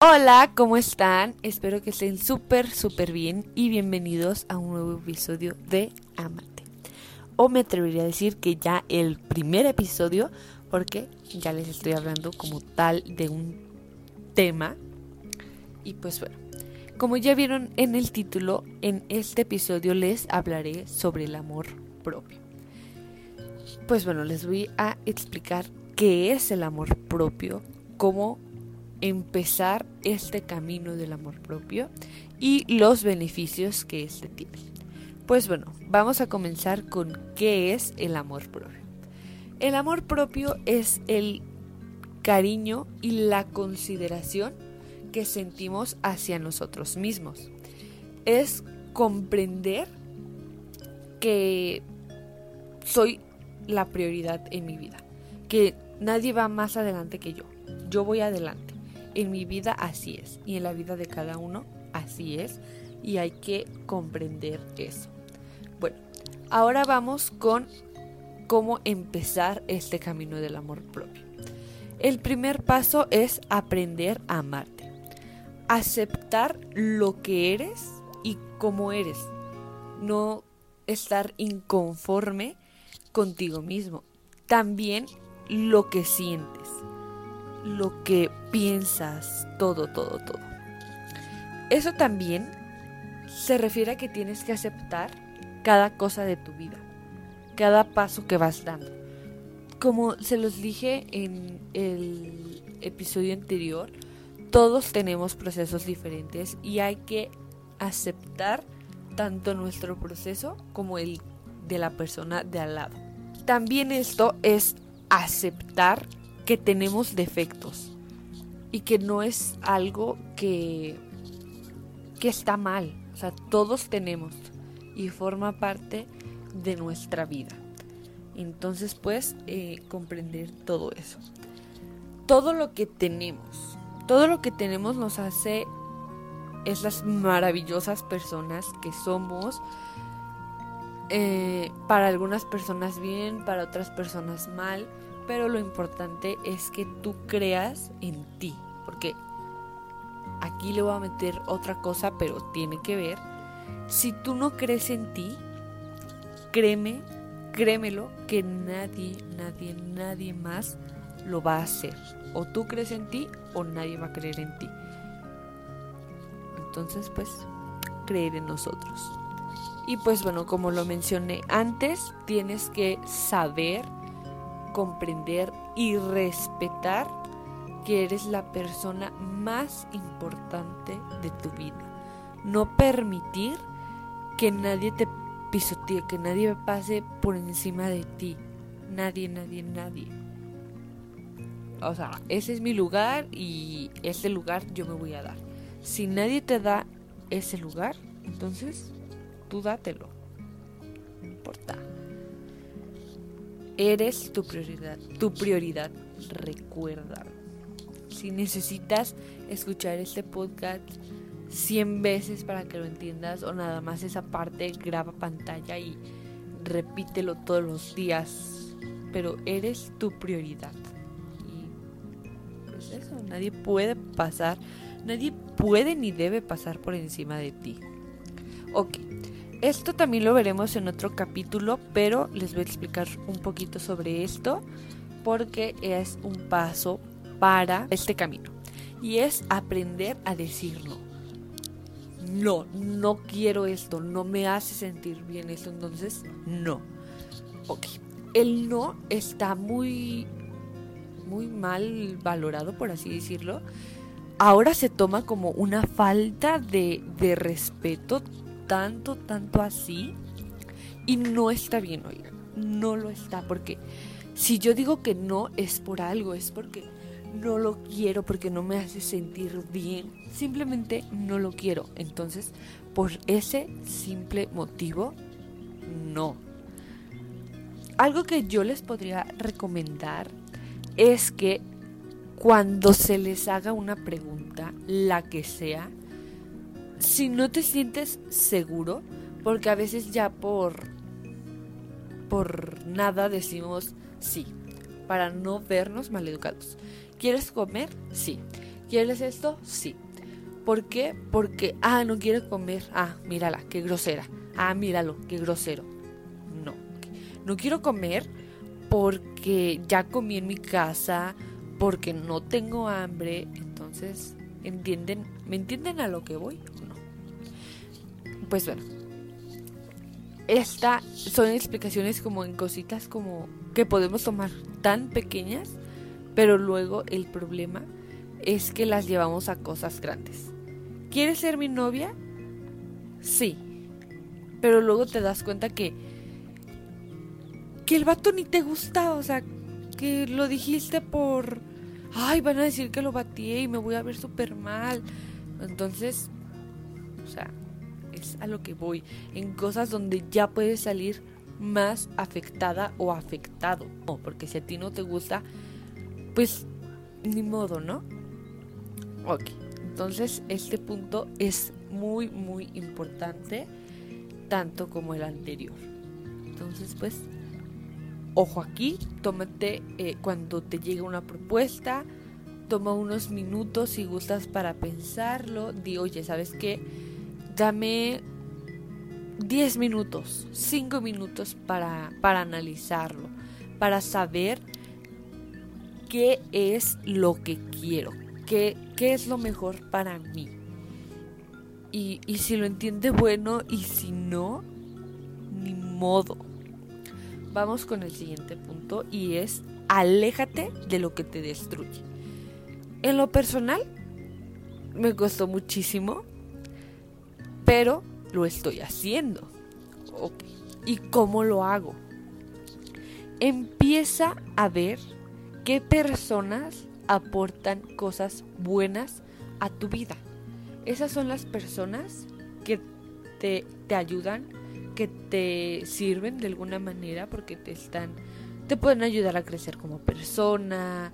Hola, ¿cómo están? Espero que estén súper, súper bien y bienvenidos a un nuevo episodio de Amate. O me atrevería a decir que ya el primer episodio, porque ya les estoy hablando como tal de un tema. Y pues bueno, como ya vieron en el título, en este episodio les hablaré sobre el amor propio. Pues bueno, les voy a explicar qué es el amor propio, cómo empezar este camino del amor propio y los beneficios que este tiene. Pues bueno, vamos a comenzar con qué es el amor propio. El amor propio es el cariño y la consideración que sentimos hacia nosotros mismos. Es comprender que soy la prioridad en mi vida, que nadie va más adelante que yo, yo voy adelante en mi vida así es y en la vida de cada uno así es y hay que comprender eso. Bueno, ahora vamos con cómo empezar este camino del amor propio. El primer paso es aprender a amarte. Aceptar lo que eres y cómo eres. No estar inconforme contigo mismo. También lo que sientes lo que piensas, todo, todo, todo. Eso también se refiere a que tienes que aceptar cada cosa de tu vida, cada paso que vas dando. Como se los dije en el episodio anterior, todos tenemos procesos diferentes y hay que aceptar tanto nuestro proceso como el de la persona de al lado. También esto es aceptar que tenemos defectos y que no es algo que, que está mal. O sea, todos tenemos y forma parte de nuestra vida. Entonces, pues, eh, comprender todo eso. Todo lo que tenemos, todo lo que tenemos nos hace esas maravillosas personas que somos. Eh, para algunas personas bien, para otras personas mal pero lo importante es que tú creas en ti, porque aquí le voy a meter otra cosa, pero tiene que ver. Si tú no crees en ti, créeme, créemelo, que nadie, nadie, nadie más lo va a hacer. O tú crees en ti o nadie va a creer en ti. Entonces, pues, creer en nosotros. Y pues bueno, como lo mencioné antes, tienes que saber comprender y respetar que eres la persona más importante de tu vida. No permitir que nadie te pisotee, que nadie pase por encima de ti. Nadie, nadie, nadie. O sea, ese es mi lugar y ese lugar yo me voy a dar. Si nadie te da ese lugar, entonces tú dátelo. Eres tu prioridad, tu prioridad, recuerda. Si necesitas escuchar este podcast 100 veces para que lo entiendas o nada más esa parte, graba pantalla y repítelo todos los días. Pero eres tu prioridad. Y pues eso, nadie puede pasar, nadie puede ni debe pasar por encima de ti. Ok, esto también lo veremos en otro capítulo, pero les voy a explicar un poquito sobre esto porque es un paso para este camino. Y es aprender a decir no. No, no quiero esto, no me hace sentir bien esto, entonces no. Ok, el no está muy, muy mal valorado, por así decirlo. Ahora se toma como una falta de, de respeto tanto, tanto así. Y no está bien, oigan. No lo está. Porque si yo digo que no es por algo, es porque no lo quiero, porque no me hace sentir bien. Simplemente no lo quiero. Entonces, por ese simple motivo, no. Algo que yo les podría recomendar es que cuando se les haga una pregunta, la que sea, si no te sientes seguro, porque a veces ya por por nada decimos sí, para no vernos maleducados. ¿Quieres comer? Sí. ¿Quieres esto? Sí. ¿Por qué? Porque, ah, no quiere comer. Ah, mírala, qué grosera. Ah, míralo, qué grosero. No. No quiero comer porque ya comí en mi casa, porque no tengo hambre. Entonces, ¿entienden? ¿Me entienden a lo que voy? Pues bueno. Estas son explicaciones como en cositas como que podemos tomar tan pequeñas, pero luego el problema es que las llevamos a cosas grandes. ¿Quieres ser mi novia? Sí. Pero luego te das cuenta que que el vato ni te gusta, o sea, que lo dijiste por ay, van a decir que lo batí y me voy a ver súper mal. Entonces, o sea, es a lo que voy. En cosas donde ya puedes salir más afectada o afectado. porque si a ti no te gusta, pues ni modo, ¿no? Ok, entonces este punto es muy, muy importante, tanto como el anterior. Entonces, pues, ojo aquí, tómate eh, cuando te llegue una propuesta, toma unos minutos si gustas para pensarlo, di, oye, ¿sabes qué? Dame 10 minutos, 5 minutos para, para analizarlo, para saber qué es lo que quiero, qué, qué es lo mejor para mí. Y, y si lo entiende, bueno, y si no, ni modo. Vamos con el siguiente punto y es aléjate de lo que te destruye. En lo personal, me costó muchísimo, pero lo estoy haciendo. ¿Y cómo lo hago? Empieza a ver qué personas aportan cosas buenas a tu vida. Esas son las personas que te, te ayudan, que te sirven de alguna manera porque te están, te pueden ayudar a crecer como persona,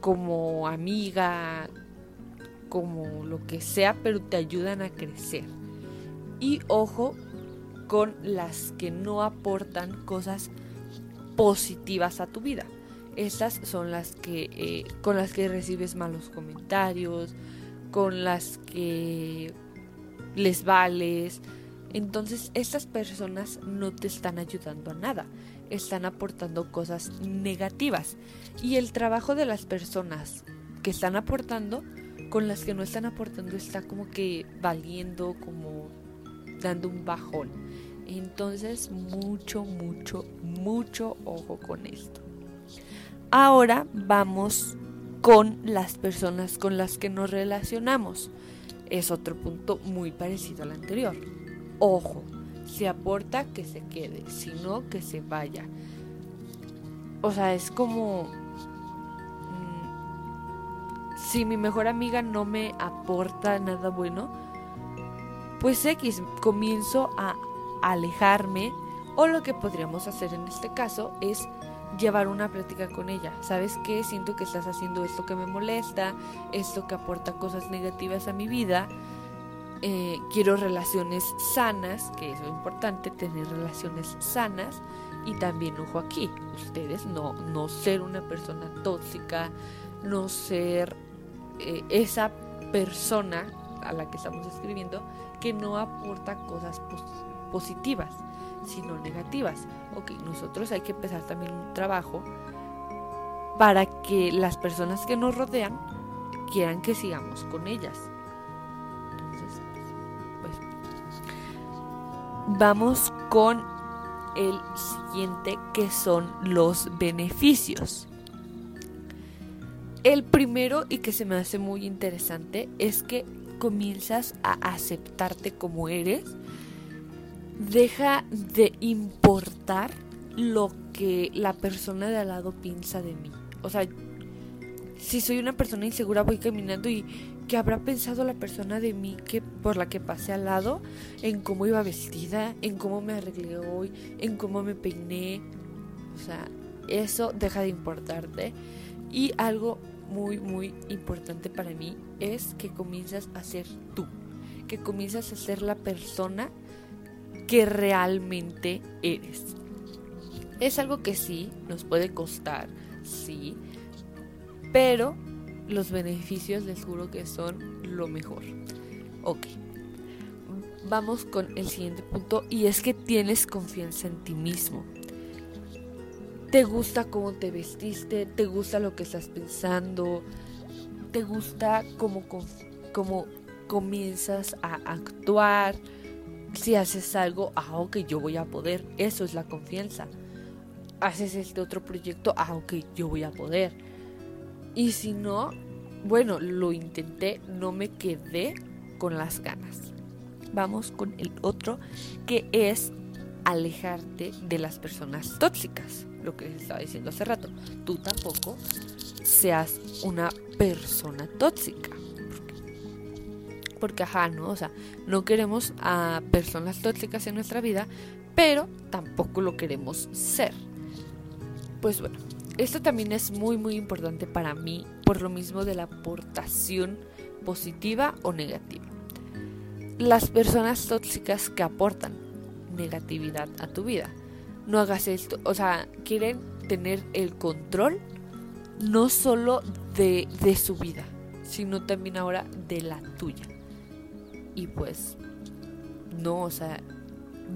como amiga, como lo que sea, pero te ayudan a crecer. Y ojo con las que no aportan cosas positivas a tu vida. Estas son las que eh, con las que recibes malos comentarios, con las que les vales. Entonces estas personas no te están ayudando a nada, están aportando cosas negativas. Y el trabajo de las personas que están aportando con las que no están aportando está como que valiendo, como dando un bajón. Entonces, mucho, mucho, mucho ojo con esto. Ahora vamos con las personas con las que nos relacionamos. Es otro punto muy parecido al anterior. Ojo, si aporta que se quede, si no que se vaya. O sea, es como mm, si mi mejor amiga no me aporta nada bueno, pues X, comienzo a alejarme o lo que podríamos hacer en este caso es llevar una plática con ella. ¿Sabes qué? Siento que estás haciendo esto que me molesta, esto que aporta cosas negativas a mi vida. Eh, quiero relaciones sanas, que es lo importante, tener relaciones sanas. Y también, ojo aquí, ustedes no, no ser una persona tóxica, no ser eh, esa persona a la que estamos escribiendo que no aporta cosas positivas, sino negativas. Ok, nosotros hay que empezar también un trabajo para que las personas que nos rodean quieran que sigamos con ellas. Entonces, pues, vamos con el siguiente que son los beneficios. El primero y que se me hace muy interesante es que comienzas a aceptarte como eres, deja de importar lo que la persona de al lado piensa de mí. O sea, si soy una persona insegura voy caminando y ¿qué habrá pensado la persona de mí que por la que pasé al lado? En cómo iba vestida, en cómo me arreglé hoy, en cómo me peiné. O sea, eso deja de importarte. Y algo muy, muy importante para mí es que comienzas a ser tú, que comienzas a ser la persona que realmente eres. Es algo que sí, nos puede costar, sí, pero los beneficios les juro que son lo mejor. Ok. Vamos con el siguiente punto y es que tienes confianza en ti mismo. ¿Te gusta cómo te vestiste? ¿Te gusta lo que estás pensando? ¿Te gusta cómo, cómo comienzas a actuar? Si haces algo, ah, ok, yo voy a poder. Eso es la confianza. Haces este otro proyecto, ah, ok, yo voy a poder. Y si no, bueno, lo intenté, no me quedé con las ganas. Vamos con el otro, que es alejarte de las personas tóxicas lo que estaba diciendo hace rato. Tú tampoco seas una persona tóxica. Porque, ajá, ¿no? O sea, no queremos a personas tóxicas en nuestra vida, pero tampoco lo queremos ser. Pues bueno, esto también es muy, muy importante para mí, por lo mismo de la aportación positiva o negativa. Las personas tóxicas que aportan negatividad a tu vida no hagas esto. O sea, quieren tener el control no solo de, de su vida, sino también ahora de la tuya. Y pues, no, o sea,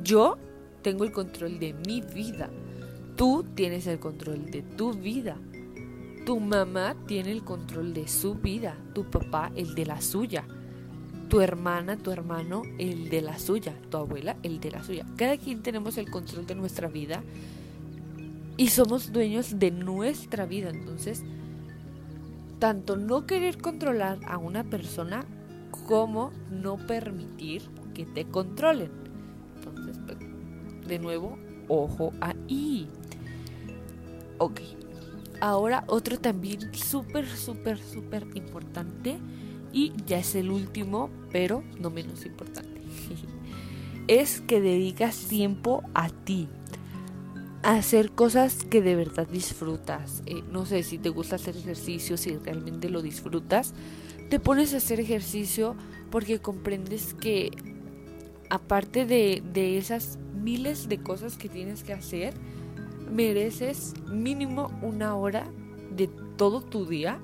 yo tengo el control de mi vida. Tú tienes el control de tu vida. Tu mamá tiene el control de su vida. Tu papá el de la suya tu hermana, tu hermano, el de la suya, tu abuela, el de la suya. Cada quien tenemos el control de nuestra vida y somos dueños de nuestra vida. Entonces, tanto no querer controlar a una persona como no permitir que te controlen. Entonces, pues, de nuevo, ojo ahí. Ok. Ahora otro también súper, súper, súper importante y ya es el último, pero no menos importante. es que dedicas tiempo a ti. A hacer cosas que de verdad disfrutas. Eh, no sé si te gusta hacer ejercicio, si realmente lo disfrutas. Te pones a hacer ejercicio porque comprendes que aparte de, de esas miles de cosas que tienes que hacer, mereces mínimo una hora de todo tu día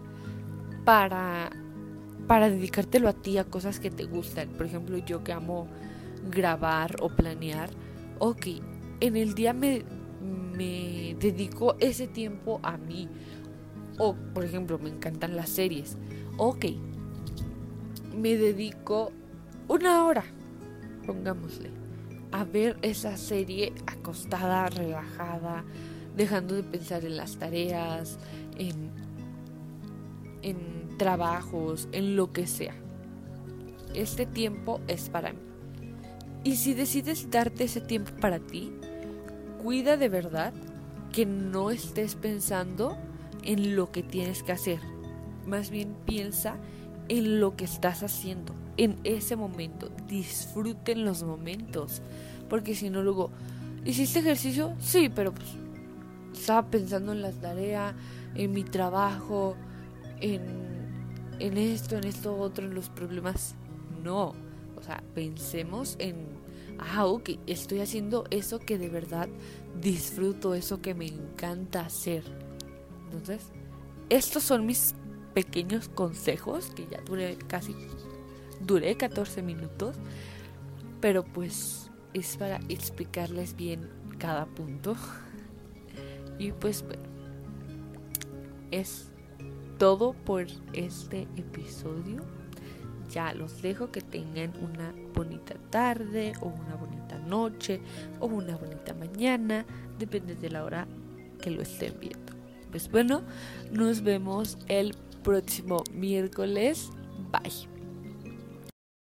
para para dedicártelo a ti, a cosas que te gustan. Por ejemplo, yo que amo grabar o planear, ok, en el día me, me dedico ese tiempo a mí. O, por ejemplo, me encantan las series. Ok, me dedico una hora, pongámosle, a ver esa serie acostada, relajada, dejando de pensar en las tareas, en, en trabajos, en lo que sea. Este tiempo es para mí. Y si decides darte ese tiempo para ti, cuida de verdad que no estés pensando en lo que tienes que hacer. Más bien piensa en lo que estás haciendo, en ese momento. Disfruten los momentos. Porque si no, luego, ¿hiciste ejercicio? Sí, pero pues estaba pensando en la tarea, en mi trabajo, en esto, en esto otro, en los problemas. No, o sea, pensemos en, ah, ok, estoy haciendo eso que de verdad disfruto, eso que me encanta hacer. Entonces, estos son mis pequeños consejos, que ya duré casi, duré 14 minutos, pero pues es para explicarles bien cada punto. Y pues bueno, es todo por este episodio. Ya los dejo que tengan una bonita tarde o una bonita noche o una bonita mañana, depende de la hora que lo estén viendo. Pues bueno, nos vemos el próximo miércoles. Bye.